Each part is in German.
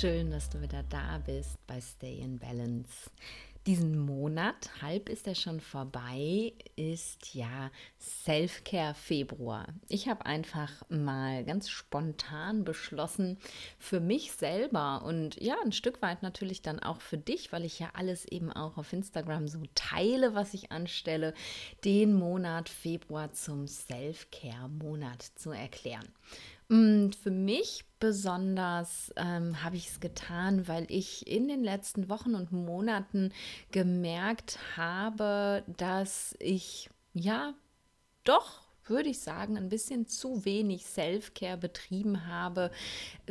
schön, dass du wieder da bist bei Stay in Balance. Diesen Monat, halb ist er schon vorbei, ist ja Self-Care Februar. Ich habe einfach mal ganz spontan beschlossen, für mich selber und ja, ein Stück weit natürlich dann auch für dich, weil ich ja alles eben auch auf Instagram so teile, was ich anstelle, den Monat Februar zum Self-Care-Monat zu erklären. Und für mich besonders ähm, habe ich es getan, weil ich in den letzten Wochen und Monaten gemerkt habe, dass ich ja doch würde ich sagen, ein bisschen zu wenig Self-Care betrieben habe,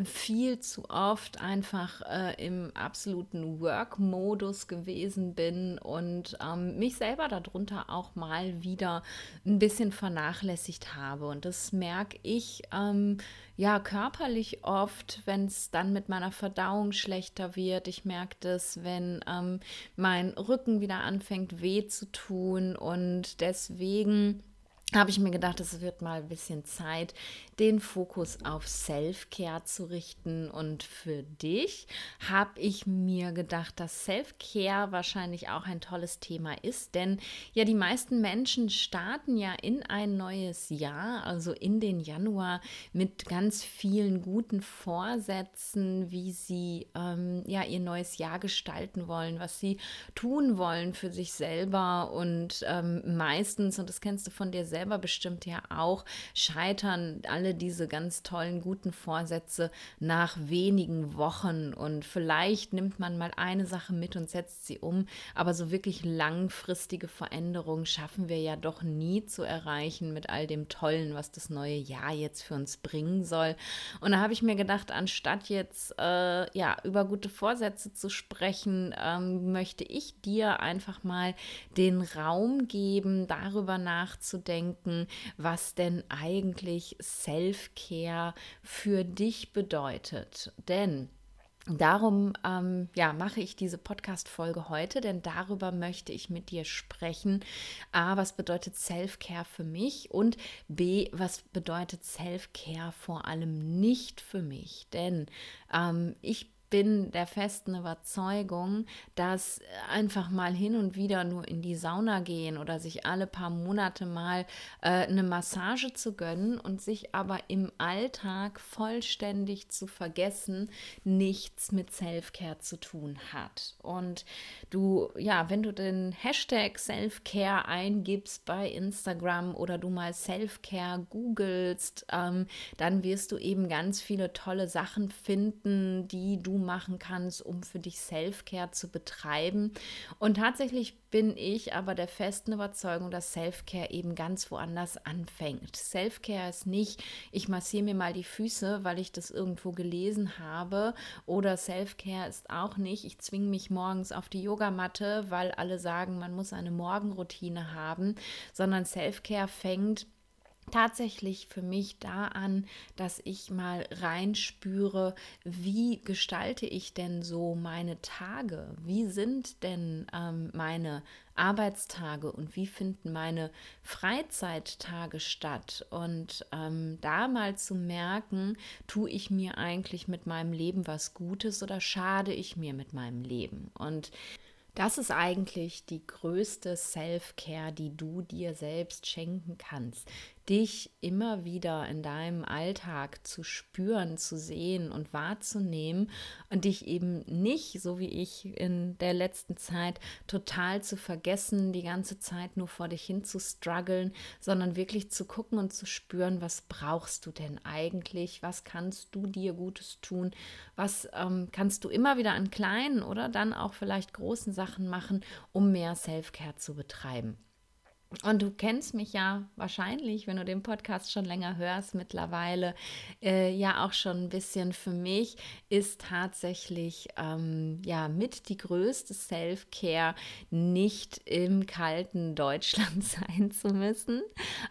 viel zu oft einfach äh, im absoluten Work-Modus gewesen bin und ähm, mich selber darunter auch mal wieder ein bisschen vernachlässigt habe. Und das merke ich ähm, ja körperlich oft, wenn es dann mit meiner Verdauung schlechter wird. Ich merke das, wenn ähm, mein Rücken wieder anfängt weh zu tun und deswegen habe ich mir gedacht, es wird mal ein bisschen Zeit, den Fokus auf Self-Care zu richten. Und für dich habe ich mir gedacht, dass Self-Care wahrscheinlich auch ein tolles Thema ist. Denn ja, die meisten Menschen starten ja in ein neues Jahr, also in den Januar, mit ganz vielen guten Vorsätzen, wie sie ähm, ja ihr neues Jahr gestalten wollen, was sie tun wollen für sich selber. Und ähm, meistens, und das kennst du von dir selber bestimmt ja auch, scheitern alle diese ganz tollen, guten Vorsätze nach wenigen Wochen. Und vielleicht nimmt man mal eine Sache mit und setzt sie um. Aber so wirklich langfristige Veränderungen schaffen wir ja doch nie zu erreichen mit all dem Tollen, was das neue Jahr jetzt für uns bringen soll. Und da habe ich mir gedacht, anstatt jetzt äh, ja über gute Vorsätze zu sprechen, ähm, möchte ich dir einfach mal den Raum geben, darüber nachzudenken, was denn eigentlich Self-Care für dich bedeutet. Denn Darum ähm, ja, mache ich diese Podcast-Folge heute, denn darüber möchte ich mit dir sprechen. A, was bedeutet Self-Care für mich? Und B, was bedeutet Self-Care vor allem nicht für mich? Denn ähm, ich bin der festen Überzeugung, dass einfach mal hin und wieder nur in die Sauna gehen oder sich alle paar Monate mal äh, eine Massage zu gönnen und sich aber im Alltag vollständig zu vergessen, nichts mit Self-Care zu tun hat. Und du, ja, wenn du den Hashtag Self-Care eingibst bei Instagram oder du mal Self-Care googelst, ähm, dann wirst du eben ganz viele tolle Sachen finden, die du machen kannst, um für dich Self-Care zu betreiben. Und tatsächlich bin ich aber der festen Überzeugung, dass Self-Care eben ganz woanders anfängt. Self-Care ist nicht, ich massiere mir mal die Füße, weil ich das irgendwo gelesen habe. Oder Self-Care ist auch nicht, ich zwinge mich morgens auf die Yogamatte, weil alle sagen, man muss eine Morgenroutine haben, sondern Self-Care fängt tatsächlich für mich da an, dass ich mal reinspüre, wie gestalte ich denn so meine Tage? Wie sind denn ähm, meine Arbeitstage und wie finden meine Freizeittage statt? Und ähm, da mal zu merken, tue ich mir eigentlich mit meinem Leben was Gutes oder schade ich mir mit meinem Leben? Und das ist eigentlich die größte Self-Care, die du dir selbst schenken kannst dich immer wieder in deinem Alltag zu spüren, zu sehen und wahrzunehmen und dich eben nicht, so wie ich in der letzten Zeit, total zu vergessen, die ganze Zeit nur vor dich hin zu strugglen, sondern wirklich zu gucken und zu spüren, was brauchst du denn eigentlich, was kannst du dir Gutes tun, was ähm, kannst du immer wieder an kleinen oder dann auch vielleicht großen Sachen machen, um mehr Self-Care zu betreiben. Und du kennst mich ja wahrscheinlich, wenn du den Podcast schon länger hörst, mittlerweile äh, ja auch schon ein bisschen. Für mich ist tatsächlich ähm, ja mit die größte Self-Care nicht im kalten Deutschland sein zu müssen,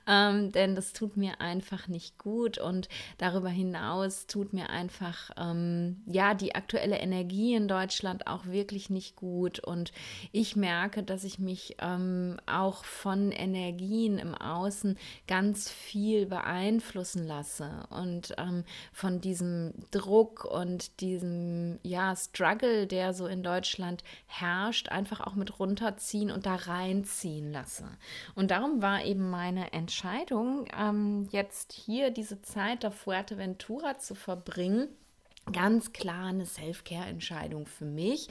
ähm, denn das tut mir einfach nicht gut und darüber hinaus tut mir einfach ähm, ja die aktuelle Energie in Deutschland auch wirklich nicht gut und ich merke, dass ich mich ähm, auch von von Energien im Außen ganz viel beeinflussen lasse und ähm, von diesem Druck und diesem ja, Struggle, der so in Deutschland herrscht, einfach auch mit runterziehen und da reinziehen lasse. Und darum war eben meine Entscheidung, ähm, jetzt hier diese Zeit auf Fuerteventura zu verbringen ganz klar eine Self-Care-Entscheidung für mich.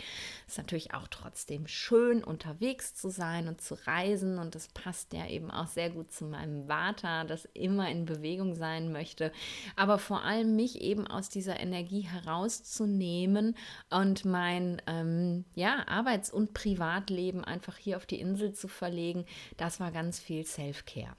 Ist natürlich auch trotzdem schön, unterwegs zu sein und zu reisen. Und das passt ja eben auch sehr gut zu meinem Vater, das immer in Bewegung sein möchte. Aber vor allem mich eben aus dieser Energie herauszunehmen und mein ähm, ja, Arbeits- und Privatleben einfach hier auf die Insel zu verlegen, das war ganz viel Self-Care.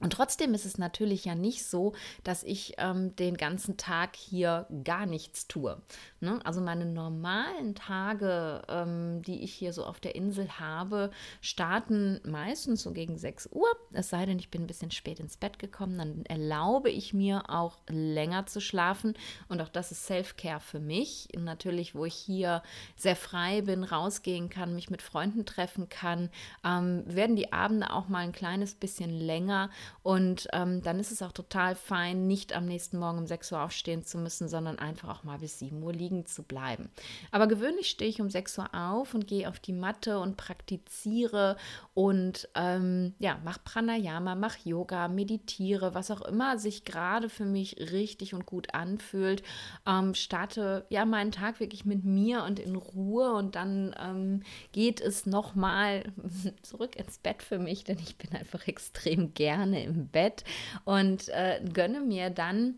Und trotzdem ist es natürlich ja nicht so, dass ich ähm, den ganzen Tag hier gar nichts tue. Ne? Also meine normalen Tage, ähm, die ich hier so auf der Insel habe, starten meistens so gegen 6 Uhr. Es sei denn, ich bin ein bisschen spät ins Bett gekommen, dann erlaube ich mir auch länger zu schlafen. Und auch das ist Self-Care für mich. natürlich, wo ich hier sehr frei bin, rausgehen kann, mich mit Freunden treffen kann, ähm, werden die Abende auch mal ein kleines bisschen länger. Und ähm, dann ist es auch total fein, nicht am nächsten Morgen um 6 Uhr aufstehen zu müssen, sondern einfach auch mal bis 7 Uhr liegen zu bleiben. Aber gewöhnlich stehe ich um 6 Uhr auf und gehe auf die Matte und praktiziere und ähm, ja, mache Pranayama, mache Yoga, meditiere, was auch immer sich gerade für mich richtig und gut anfühlt. Ähm, starte ja meinen Tag wirklich mit mir und in Ruhe und dann ähm, geht es nochmal zurück ins Bett für mich, denn ich bin einfach extrem gerne im Bett und äh, gönne mir dann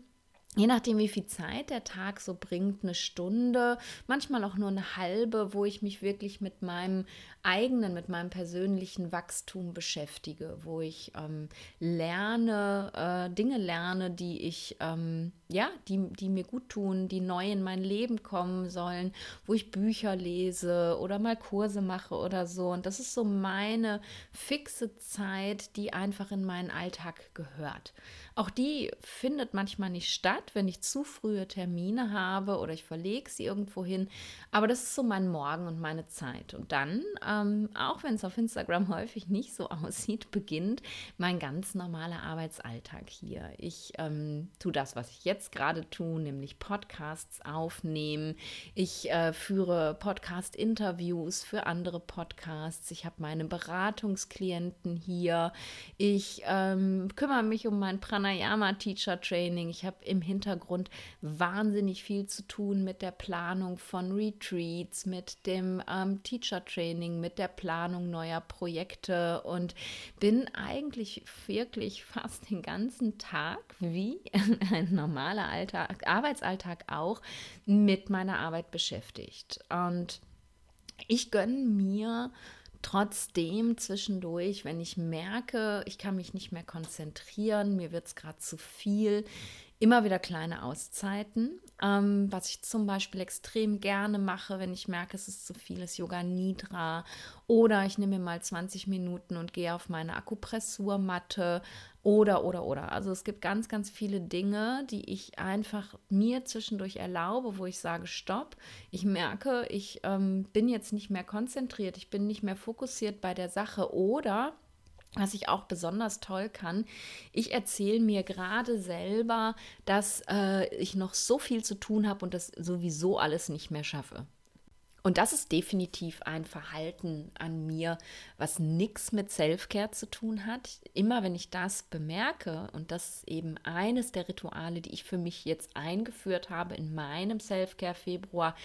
Je nachdem, wie viel Zeit der Tag so bringt, eine Stunde, manchmal auch nur eine halbe, wo ich mich wirklich mit meinem eigenen, mit meinem persönlichen Wachstum beschäftige, wo ich ähm, lerne, äh, Dinge lerne, die ich, ähm, ja, die, die mir gut tun, die neu in mein Leben kommen sollen, wo ich Bücher lese oder mal Kurse mache oder so. Und das ist so meine fixe Zeit, die einfach in meinen Alltag gehört. Auch die findet manchmal nicht statt, wenn ich zu frühe Termine habe oder ich verlege sie irgendwo hin. Aber das ist so mein Morgen und meine Zeit. Und dann, ähm, auch wenn es auf Instagram häufig nicht so aussieht, beginnt mein ganz normaler Arbeitsalltag hier. Ich ähm, tue das, was ich jetzt gerade tue, nämlich Podcasts aufnehmen. Ich äh, führe Podcast-Interviews für andere Podcasts. Ich habe meine Beratungsklienten hier. Ich ähm, kümmere mich um mein Pranayama Pranayama Teacher Training. Ich habe im Hintergrund wahnsinnig viel zu tun mit der Planung von Retreats, mit dem ähm, Teacher Training, mit der Planung neuer Projekte und bin eigentlich wirklich fast den ganzen Tag, wie ein normaler Alltag, Arbeitsalltag auch, mit meiner Arbeit beschäftigt. Und ich gönne mir trotzdem zwischendurch, wenn ich merke, ich kann mich nicht mehr konzentrieren, mir wird es gerade zu viel, immer wieder kleine Auszeiten. Ähm, was ich zum Beispiel extrem gerne mache, wenn ich merke, es ist zu viel, ist Yoga Nidra. Oder ich nehme mir mal 20 Minuten und gehe auf meine Akupressurmatte. Oder, oder, oder. Also es gibt ganz, ganz viele Dinge, die ich einfach mir zwischendurch erlaube, wo ich sage, stopp. Ich merke, ich ähm, bin jetzt nicht mehr konzentriert, ich bin nicht mehr fokussiert bei der Sache. Oder was ich auch besonders toll kann, ich erzähle mir gerade selber, dass äh, ich noch so viel zu tun habe und das sowieso alles nicht mehr schaffe. Und das ist definitiv ein Verhalten an mir, was nichts mit Selfcare zu tun hat. Immer wenn ich das bemerke, und das ist eben eines der Rituale, die ich für mich jetzt eingeführt habe in meinem Selfcare Februar,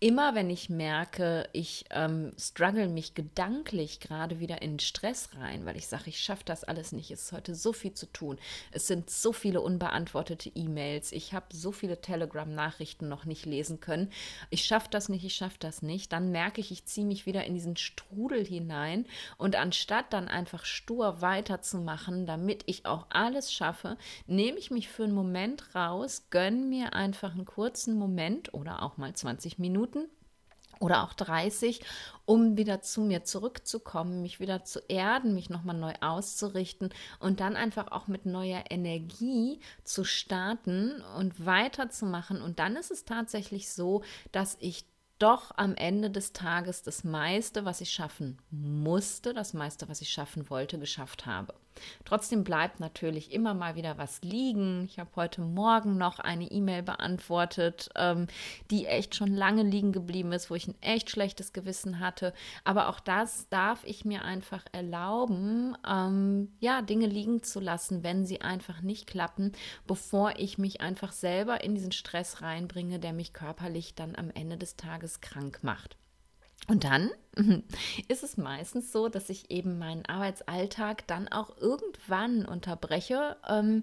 immer wenn ich merke, ich ähm, struggle mich gedanklich gerade wieder in Stress rein, weil ich sage, ich schaffe das alles nicht, es ist heute so viel zu tun, es sind so viele unbeantwortete E-Mails, ich habe so viele Telegram-Nachrichten noch nicht lesen können, ich schaffe das nicht, ich schaffe das nicht, dann merke ich, ich ziehe mich wieder in diesen Strudel hinein. Und anstatt dann einfach stur weiterzumachen, damit ich auch alles schaffe, nehme ich mich für einen Moment raus, gönne mir einfach einen kurzen Moment oder auch mal 20 Minuten, Minuten oder auch 30, um wieder zu mir zurückzukommen, mich wieder zu erden, mich nochmal neu auszurichten und dann einfach auch mit neuer Energie zu starten und weiterzumachen. Und dann ist es tatsächlich so, dass ich doch am Ende des Tages das meiste, was ich schaffen musste, das meiste, was ich schaffen wollte, geschafft habe. Trotzdem bleibt natürlich immer mal wieder was liegen. Ich habe heute Morgen noch eine E-Mail beantwortet, ähm, die echt schon lange liegen geblieben ist, wo ich ein echt schlechtes Gewissen hatte. Aber auch das darf ich mir einfach erlauben, ähm, ja, Dinge liegen zu lassen, wenn sie einfach nicht klappen, bevor ich mich einfach selber in diesen Stress reinbringe, der mich körperlich dann am Ende des Tages krank macht. Und dann ist es meistens so, dass ich eben meinen Arbeitsalltag dann auch irgendwann unterbreche ähm,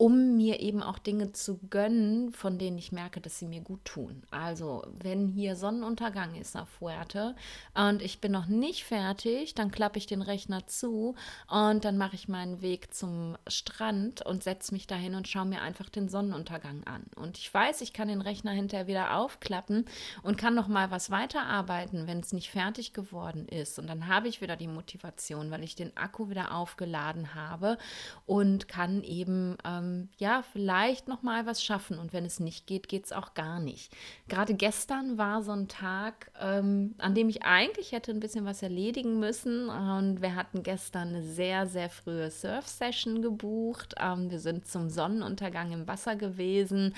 um mir eben auch Dinge zu gönnen, von denen ich merke, dass sie mir gut tun. Also, wenn hier Sonnenuntergang ist auf Fuerte und ich bin noch nicht fertig, dann klappe ich den Rechner zu und dann mache ich meinen Weg zum Strand und setze mich dahin und schaue mir einfach den Sonnenuntergang an. Und ich weiß, ich kann den Rechner hinterher wieder aufklappen und kann noch mal was weiterarbeiten, wenn es nicht fertig geworden ist. Und dann habe ich wieder die Motivation, weil ich den Akku wieder aufgeladen habe und kann eben ähm, ähm, ja, vielleicht noch mal was schaffen. Und wenn es nicht geht, geht es auch gar nicht. Gerade gestern war so ein Tag, ähm, an dem ich eigentlich hätte ein bisschen was erledigen müssen. Und wir hatten gestern eine sehr, sehr frühe Surf-Session gebucht. Ähm, wir sind zum Sonnenuntergang im Wasser gewesen.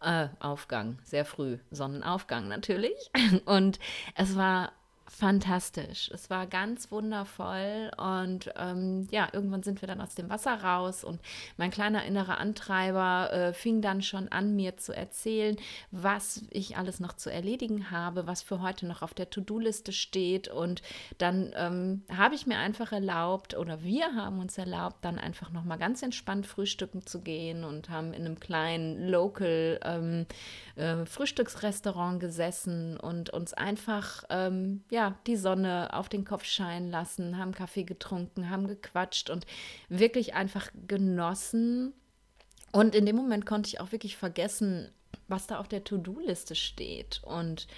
Äh, Aufgang, sehr früh. Sonnenaufgang natürlich. Und es war fantastisch. Es war ganz wundervoll und ähm, ja, irgendwann sind wir dann aus dem Wasser raus und mein kleiner innerer Antreiber äh, fing dann schon an, mir zu erzählen, was ich alles noch zu erledigen habe, was für heute noch auf der To-Do-Liste steht und dann ähm, habe ich mir einfach erlaubt oder wir haben uns erlaubt, dann einfach noch mal ganz entspannt frühstücken zu gehen und haben in einem kleinen Local ähm, äh, Frühstücksrestaurant gesessen und uns einfach ähm, ja die Sonne auf den Kopf scheinen lassen, haben Kaffee getrunken, haben gequatscht und wirklich einfach genossen. Und in dem Moment konnte ich auch wirklich vergessen, was da auf der To-Do-Liste steht. Und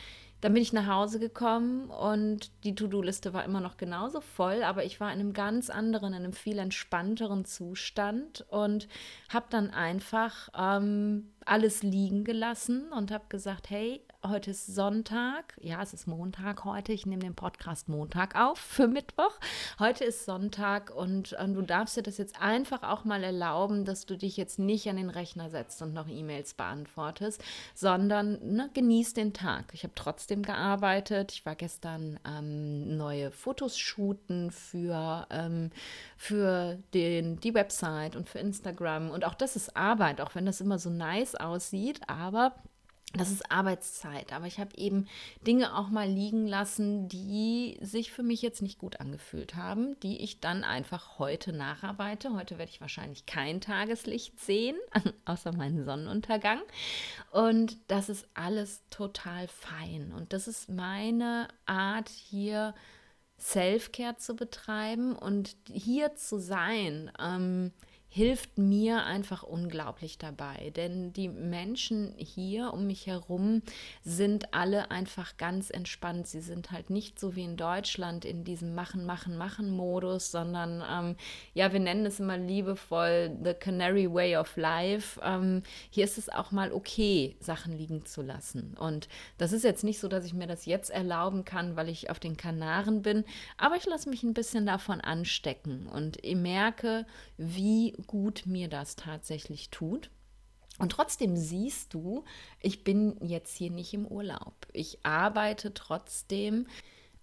dann bin ich nach Hause gekommen und die To-Do-Liste war immer noch genauso voll, aber ich war in einem ganz anderen, in einem viel entspannteren Zustand und habe dann einfach ähm, alles liegen gelassen und habe gesagt, hey, heute ist Sonntag. Ja, es ist Montag heute. Ich nehme den Podcast Montag auf für Mittwoch. Heute ist Sonntag und, und, du darfst dir das jetzt einfach auch mal erlauben, dass du dich jetzt nicht an den Rechner setzt und noch E-Mails beantwortest, sondern ne, genieß den Tag. Ich habe trotzdem gearbeitet. Ich war gestern ähm, neue Fotos shooten für, ähm, für den, die Website und für Instagram. Und auch das ist Arbeit, auch wenn das immer so nice aussieht, aber das ist Arbeitszeit, aber ich habe eben Dinge auch mal liegen lassen, die sich für mich jetzt nicht gut angefühlt haben, die ich dann einfach heute nacharbeite. Heute werde ich wahrscheinlich kein Tageslicht sehen, außer meinen Sonnenuntergang. Und das ist alles total fein. Und das ist meine Art hier, Self-Care zu betreiben und hier zu sein. Ähm, hilft mir einfach unglaublich dabei. Denn die Menschen hier um mich herum sind alle einfach ganz entspannt. Sie sind halt nicht so wie in Deutschland in diesem Machen, Machen, Machen-Modus, sondern ähm, ja, wir nennen es immer liebevoll The Canary Way of Life. Ähm, hier ist es auch mal okay, Sachen liegen zu lassen. Und das ist jetzt nicht so, dass ich mir das jetzt erlauben kann, weil ich auf den Kanaren bin, aber ich lasse mich ein bisschen davon anstecken und ich merke, wie gut mir das tatsächlich tut. Und trotzdem siehst du, ich bin jetzt hier nicht im Urlaub. Ich arbeite trotzdem,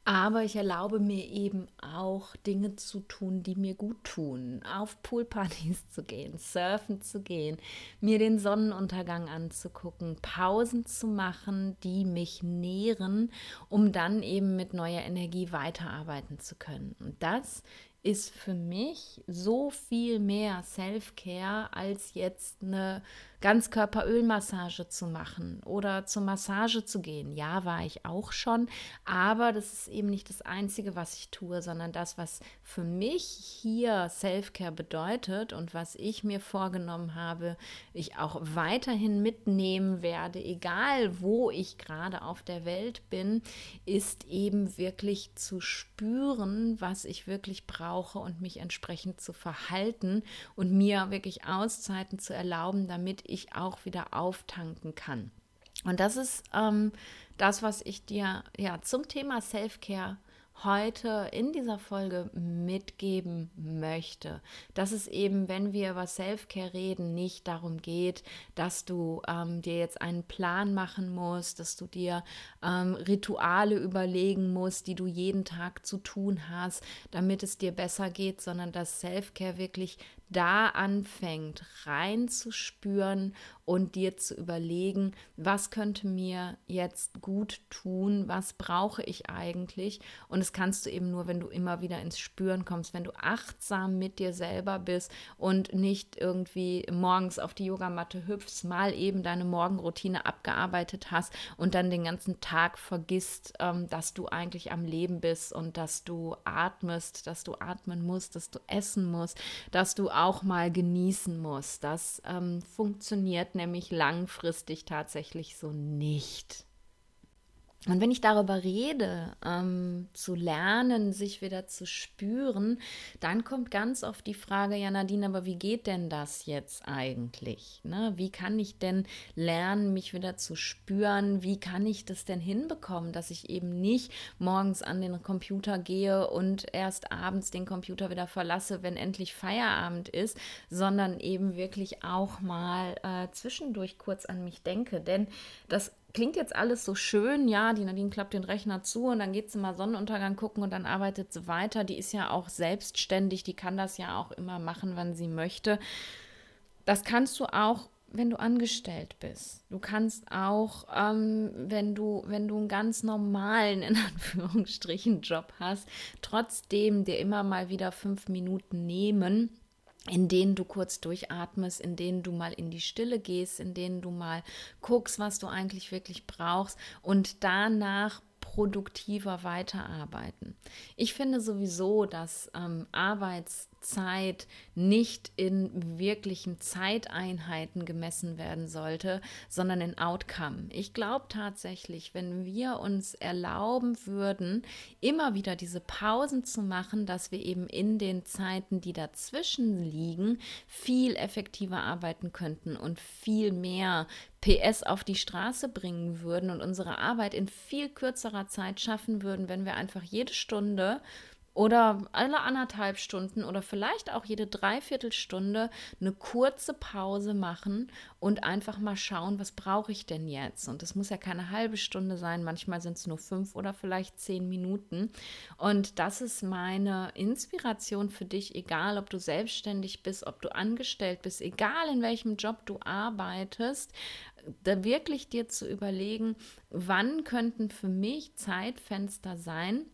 aber ich erlaube mir eben auch Dinge zu tun, die mir gut tun. Auf Poolpartys zu gehen, surfen zu gehen, mir den Sonnenuntergang anzugucken, Pausen zu machen, die mich nähren, um dann eben mit neuer Energie weiterarbeiten zu können. Und das ist für mich so viel mehr Self-Care als jetzt eine Ganzkörperölmassage zu machen oder zur Massage zu gehen. Ja, war ich auch schon, aber das ist eben nicht das Einzige, was ich tue, sondern das, was für mich hier Self-Care bedeutet und was ich mir vorgenommen habe, ich auch weiterhin mitnehmen werde, egal wo ich gerade auf der Welt bin, ist eben wirklich zu spüren, was ich wirklich brauche und mich entsprechend zu verhalten und mir wirklich Auszeiten zu erlauben, damit ich auch wieder auftanken kann. Und das ist ähm, das, was ich dir ja zum Thema Self-Care heute in dieser Folge mitgeben möchte, dass es eben, wenn wir über Self-Care reden, nicht darum geht, dass du ähm, dir jetzt einen Plan machen musst, dass du dir ähm, Rituale überlegen musst, die du jeden Tag zu tun hast, damit es dir besser geht, sondern dass Self-Care wirklich da anfängt reinzuspüren und dir zu überlegen, was könnte mir jetzt gut tun, was brauche ich eigentlich. Und das kannst du eben nur, wenn du immer wieder ins Spüren kommst, wenn du achtsam mit dir selber bist und nicht irgendwie morgens auf die Yogamatte hüpfst, mal eben deine Morgenroutine abgearbeitet hast und dann den ganzen Tag vergisst, ähm, dass du eigentlich am Leben bist und dass du atmest, dass du atmen musst, dass du essen musst, dass du auch mal genießen muss. Das ähm, funktioniert nämlich langfristig tatsächlich so nicht. Und wenn ich darüber rede, ähm, zu lernen, sich wieder zu spüren, dann kommt ganz oft die Frage, ja Nadine, aber wie geht denn das jetzt eigentlich? Ne? Wie kann ich denn lernen, mich wieder zu spüren? Wie kann ich das denn hinbekommen, dass ich eben nicht morgens an den Computer gehe und erst abends den Computer wieder verlasse, wenn endlich Feierabend ist, sondern eben wirklich auch mal äh, zwischendurch kurz an mich denke. Denn das klingt jetzt alles so schön, ja, die Nadine klappt den Rechner zu und dann geht sie mal Sonnenuntergang gucken und dann arbeitet sie weiter. Die ist ja auch selbstständig, die kann das ja auch immer machen, wann sie möchte. Das kannst du auch, wenn du angestellt bist. Du kannst auch, ähm, wenn du, wenn du einen ganz normalen, in Anführungsstrichen, Job hast, trotzdem dir immer mal wieder fünf Minuten nehmen in denen du kurz durchatmest, in denen du mal in die Stille gehst, in denen du mal guckst, was du eigentlich wirklich brauchst und danach produktiver weiterarbeiten. Ich finde sowieso, dass ähm, Arbeits Zeit nicht in wirklichen Zeiteinheiten gemessen werden sollte, sondern in Outcome. Ich glaube tatsächlich, wenn wir uns erlauben würden, immer wieder diese Pausen zu machen, dass wir eben in den Zeiten, die dazwischen liegen, viel effektiver arbeiten könnten und viel mehr PS auf die Straße bringen würden und unsere Arbeit in viel kürzerer Zeit schaffen würden, wenn wir einfach jede Stunde oder alle anderthalb Stunden oder vielleicht auch jede Dreiviertelstunde eine kurze Pause machen und einfach mal schauen, was brauche ich denn jetzt? Und das muss ja keine halbe Stunde sein, manchmal sind es nur fünf oder vielleicht zehn Minuten. Und das ist meine Inspiration für dich, egal ob du selbstständig bist, ob du angestellt bist, egal in welchem Job du arbeitest, da wirklich dir zu überlegen, wann könnten für mich Zeitfenster sein,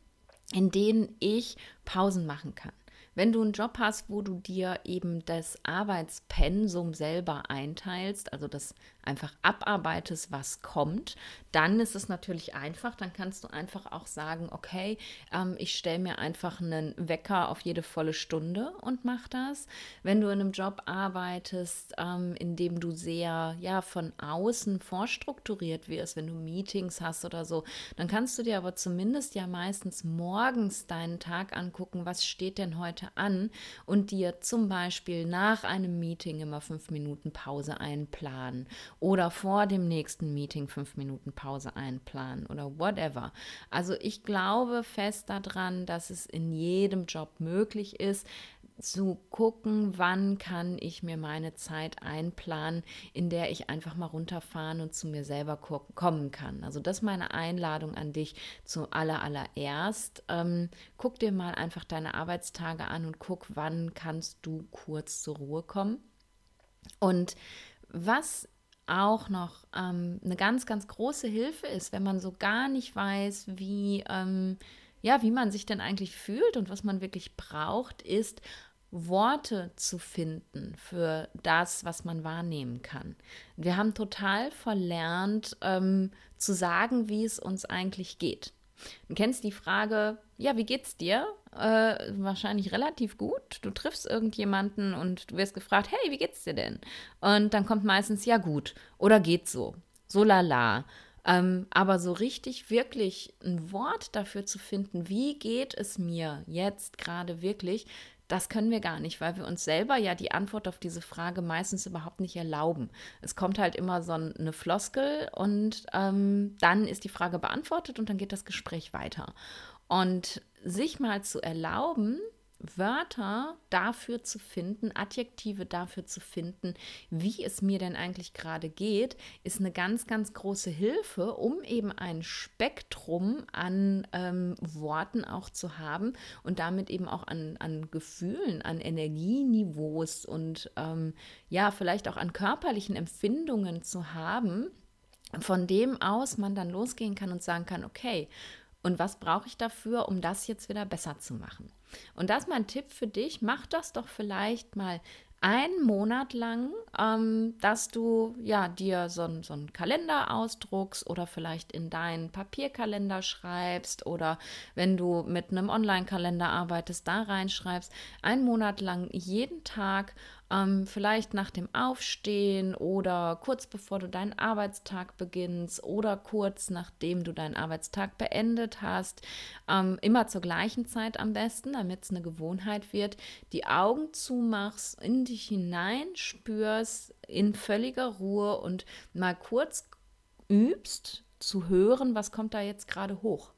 in denen ich Pausen machen kann. Wenn du einen Job hast, wo du dir eben das Arbeitspensum selber einteilst, also das einfach abarbeitest, was kommt, dann ist es natürlich einfach. Dann kannst du einfach auch sagen, okay, ähm, ich stelle mir einfach einen Wecker auf jede volle Stunde und mach das. Wenn du in einem Job arbeitest, ähm, in dem du sehr ja von außen vorstrukturiert wirst, wenn du Meetings hast oder so, dann kannst du dir aber zumindest ja meistens morgens deinen Tag angucken, was steht denn heute an und dir zum Beispiel nach einem Meeting immer fünf Minuten Pause einplanen oder vor dem nächsten Meeting fünf Minuten Pause einplanen oder whatever. Also ich glaube fest daran, dass es in jedem Job möglich ist, zu gucken, wann kann ich mir meine Zeit einplanen, in der ich einfach mal runterfahren und zu mir selber kommen kann. Also das ist meine Einladung an dich zu aller allererst. Ähm, guck dir mal einfach deine Arbeitstage an und guck, wann kannst du kurz zur Ruhe kommen. Und was auch noch ähm, eine ganz, ganz große Hilfe ist, wenn man so gar nicht weiß, wie, ähm, ja, wie man sich denn eigentlich fühlt und was man wirklich braucht, ist Worte zu finden für das, was man wahrnehmen kann. Wir haben total verlernt ähm, zu sagen, wie es uns eigentlich geht. Du kennst die Frage, ja, wie geht's dir? Äh, wahrscheinlich relativ gut. Du triffst irgendjemanden und du wirst gefragt, hey, wie geht's dir denn? Und dann kommt meistens, ja, gut oder geht so. So lala. Ähm, aber so richtig, wirklich ein Wort dafür zu finden, wie geht es mir jetzt gerade wirklich, das können wir gar nicht, weil wir uns selber ja die Antwort auf diese Frage meistens überhaupt nicht erlauben. Es kommt halt immer so eine Floskel und ähm, dann ist die Frage beantwortet und dann geht das Gespräch weiter. Und sich mal zu erlauben, Wörter dafür zu finden, Adjektive dafür zu finden, wie es mir denn eigentlich gerade geht, ist eine ganz, ganz große Hilfe, um eben ein Spektrum an ähm, Worten auch zu haben und damit eben auch an, an Gefühlen, an Energieniveaus und ähm, ja, vielleicht auch an körperlichen Empfindungen zu haben, von dem aus man dann losgehen kann und sagen kann, okay, und was brauche ich dafür, um das jetzt wieder besser zu machen? Und das ist mein Tipp für dich. Mach das doch vielleicht mal einen Monat lang, ähm, dass du ja dir so, so einen Kalender ausdruckst oder vielleicht in deinen Papierkalender schreibst oder wenn du mit einem Online-Kalender arbeitest, da reinschreibst, einen Monat lang jeden Tag ähm, vielleicht nach dem Aufstehen oder kurz bevor du deinen Arbeitstag beginnst oder kurz nachdem du deinen Arbeitstag beendet hast, ähm, immer zur gleichen Zeit am besten, damit es eine Gewohnheit wird, die Augen zumachst, in dich hineinspürst, in völliger Ruhe und mal kurz übst zu hören, was kommt da jetzt gerade hoch.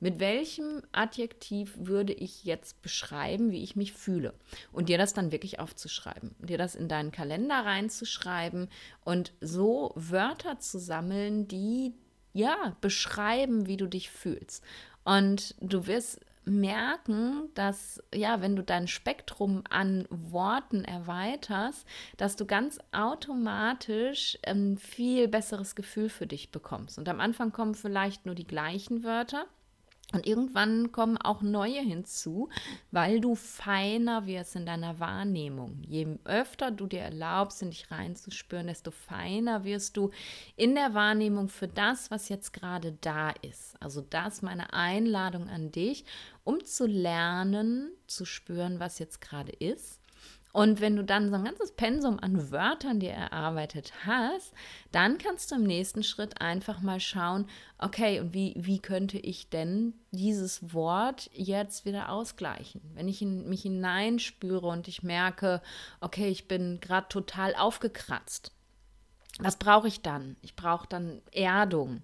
Mit welchem Adjektiv würde ich jetzt beschreiben, wie ich mich fühle? Und dir das dann wirklich aufzuschreiben, dir das in deinen Kalender reinzuschreiben und so Wörter zu sammeln, die ja beschreiben, wie du dich fühlst. Und du wirst merken, dass ja, wenn du dein Spektrum an Worten erweiterst, dass du ganz automatisch ein viel besseres Gefühl für dich bekommst. Und am Anfang kommen vielleicht nur die gleichen Wörter und irgendwann kommen auch neue hinzu, weil du feiner wirst in deiner Wahrnehmung. Je öfter du dir erlaubst, in dich reinzuspüren, desto feiner wirst du in der Wahrnehmung für das, was jetzt gerade da ist. Also das meine Einladung an dich, um zu lernen, zu spüren, was jetzt gerade ist und wenn du dann so ein ganzes Pensum an Wörtern dir erarbeitet hast, dann kannst du im nächsten Schritt einfach mal schauen, okay, und wie, wie könnte ich denn dieses Wort jetzt wieder ausgleichen? Wenn ich in mich hineinspüre und ich merke, okay, ich bin gerade total aufgekratzt. Was brauche ich dann? Ich brauche dann Erdung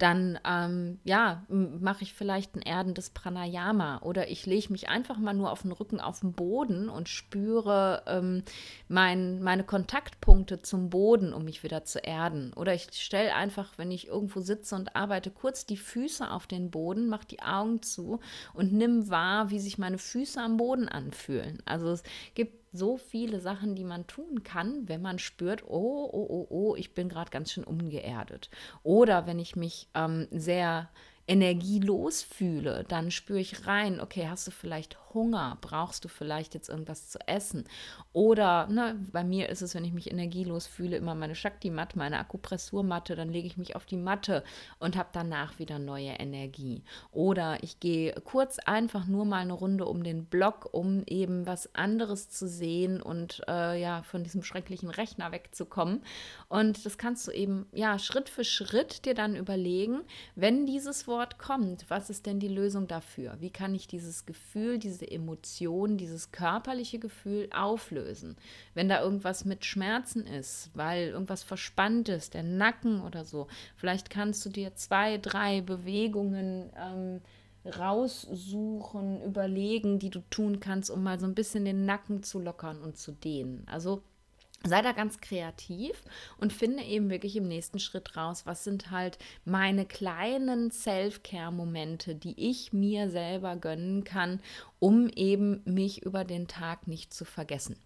dann ähm, ja, mache ich vielleicht ein erdendes Pranayama oder ich lege mich einfach mal nur auf den Rücken auf den Boden und spüre ähm, mein, meine Kontaktpunkte zum Boden, um mich wieder zu erden. Oder ich stelle einfach, wenn ich irgendwo sitze und arbeite, kurz die Füße auf den Boden, mache die Augen zu und nimm wahr, wie sich meine Füße am Boden anfühlen. Also es gibt so viele Sachen, die man tun kann, wenn man spürt, oh, oh, oh, oh, ich bin gerade ganz schön ungeerdet. Oder wenn ich mich ähm, sehr energielos fühle, dann spüre ich rein, okay, hast du vielleicht Hunger? Brauchst du vielleicht jetzt irgendwas zu essen? Oder ne, bei mir ist es, wenn ich mich energielos fühle, immer meine Shakti-Matte, meine Akupressurmatte, dann lege ich mich auf die Matte und habe danach wieder neue Energie. Oder ich gehe kurz einfach nur mal eine Runde um den Block, um eben was anderes zu sehen und äh, ja, von diesem schrecklichen Rechner wegzukommen. Und das kannst du eben ja Schritt für Schritt dir dann überlegen, wenn dieses Wort kommt, was ist denn die Lösung dafür? Wie kann ich dieses Gefühl, diese Emotion, dieses körperliche Gefühl auflösen? Wenn da irgendwas mit Schmerzen ist, weil irgendwas verspannt ist, der Nacken oder so, vielleicht kannst du dir zwei, drei Bewegungen ähm, raussuchen, überlegen, die du tun kannst, um mal so ein bisschen den Nacken zu lockern und zu dehnen. Also Sei da ganz kreativ und finde eben wirklich im nächsten Schritt raus, was sind halt meine kleinen Self-Care-Momente, die ich mir selber gönnen kann, um eben mich über den Tag nicht zu vergessen.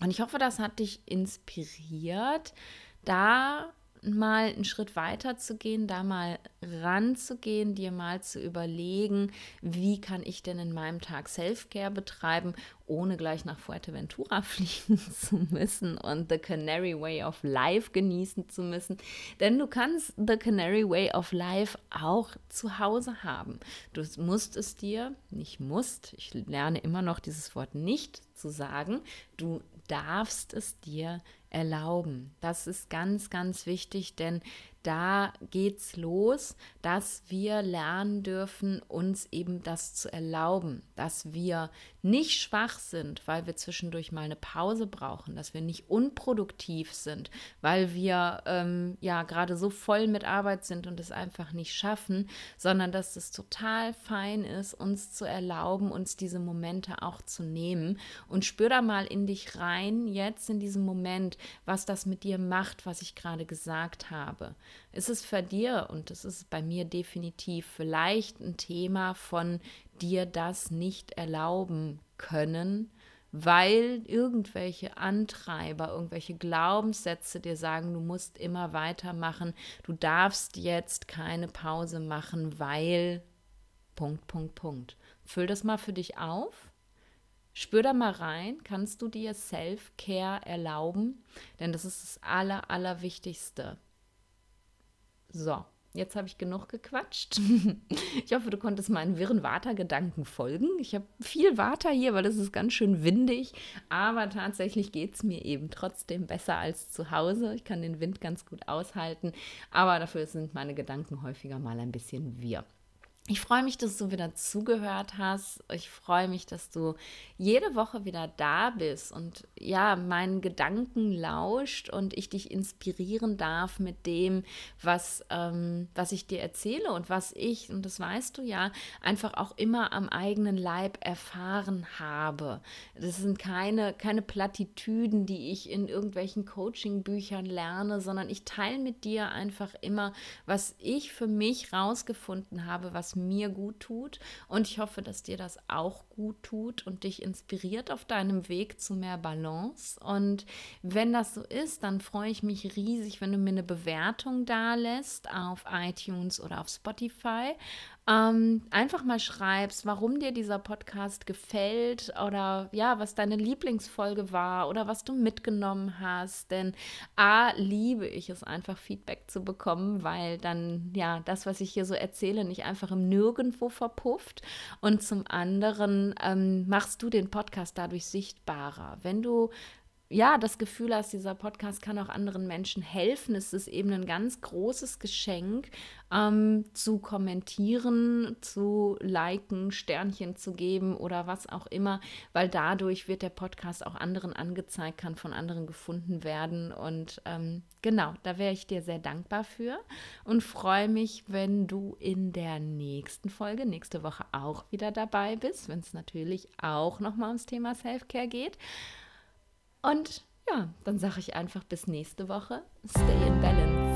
Und ich hoffe, das hat dich inspiriert, da mal einen Schritt weiter zu gehen, da mal ranzugehen, dir mal zu überlegen, wie kann ich denn in meinem Tag Self-Care betreiben, ohne gleich nach Fuerteventura fliegen zu müssen und The Canary Way of Life genießen zu müssen. Denn du kannst The Canary Way of Life auch zu Hause haben. Du musst es dir, nicht musst, ich lerne immer noch dieses Wort nicht zu sagen, du darfst es dir erlauben. Das ist ganz, ganz wichtig, denn da geht's los, dass wir lernen dürfen, uns eben das zu erlauben, dass wir nicht schwach sind, weil wir zwischendurch mal eine Pause brauchen, dass wir nicht unproduktiv sind, weil wir ähm, ja gerade so voll mit Arbeit sind und es einfach nicht schaffen, sondern dass es total fein ist, uns zu erlauben, uns diese Momente auch zu nehmen und spür da mal in dich rein, jetzt in diesem Moment, was das mit dir macht, was ich gerade gesagt habe. Ist es für dir, und das ist bei mir definitiv vielleicht ein Thema von dir das nicht erlauben können, weil irgendwelche Antreiber, irgendwelche Glaubenssätze dir sagen, du musst immer weitermachen, du darfst jetzt keine Pause machen, weil Punkt, Punkt, Punkt. Füll das mal für dich auf. Spür da mal rein, kannst du dir Self-Care erlauben? Denn das ist das Aller, Allerwichtigste. So, jetzt habe ich genug gequatscht. ich hoffe, du konntest meinen wirren Watergedanken folgen. Ich habe viel Water hier, weil es ist ganz schön windig. Aber tatsächlich geht es mir eben trotzdem besser als zu Hause. Ich kann den Wind ganz gut aushalten. Aber dafür sind meine Gedanken häufiger mal ein bisschen wirr. Ich freue mich, dass du wieder zugehört hast. Ich freue mich, dass du jede Woche wieder da bist und ja, meinen Gedanken lauscht und ich dich inspirieren darf mit dem, was, ähm, was ich dir erzähle und was ich, und das weißt du ja, einfach auch immer am eigenen Leib erfahren habe. Das sind keine, keine Plattitüden, die ich in irgendwelchen Coaching-Büchern lerne, sondern ich teile mit dir einfach immer, was ich für mich rausgefunden habe, was mir gut tut. Und ich hoffe, dass dir das auch gut tut und dich inspiriert auf deinem Weg zu mehr Balance. Und wenn das so ist, dann freue ich mich riesig, wenn du mir eine Bewertung da lässt auf iTunes oder auf Spotify ähm, einfach mal schreibst, warum dir dieser Podcast gefällt oder ja, was deine Lieblingsfolge war oder was du mitgenommen hast. Denn A, liebe ich es einfach, Feedback zu bekommen, weil dann ja das, was ich hier so erzähle, nicht einfach im Nirgendwo verpufft. Und zum anderen ähm, machst du den Podcast dadurch sichtbarer. Wenn du ja, das Gefühl hast, dieser Podcast kann auch anderen Menschen helfen, ist es eben ein ganz großes Geschenk, ähm, zu kommentieren, zu liken, Sternchen zu geben oder was auch immer, weil dadurch wird der Podcast auch anderen angezeigt, kann von anderen gefunden werden. Und ähm, genau, da wäre ich dir sehr dankbar für und freue mich, wenn du in der nächsten Folge, nächste Woche auch wieder dabei bist, wenn es natürlich auch nochmal ums Thema Self-Care geht. Und ja, dann sage ich einfach bis nächste Woche. Stay in Balance.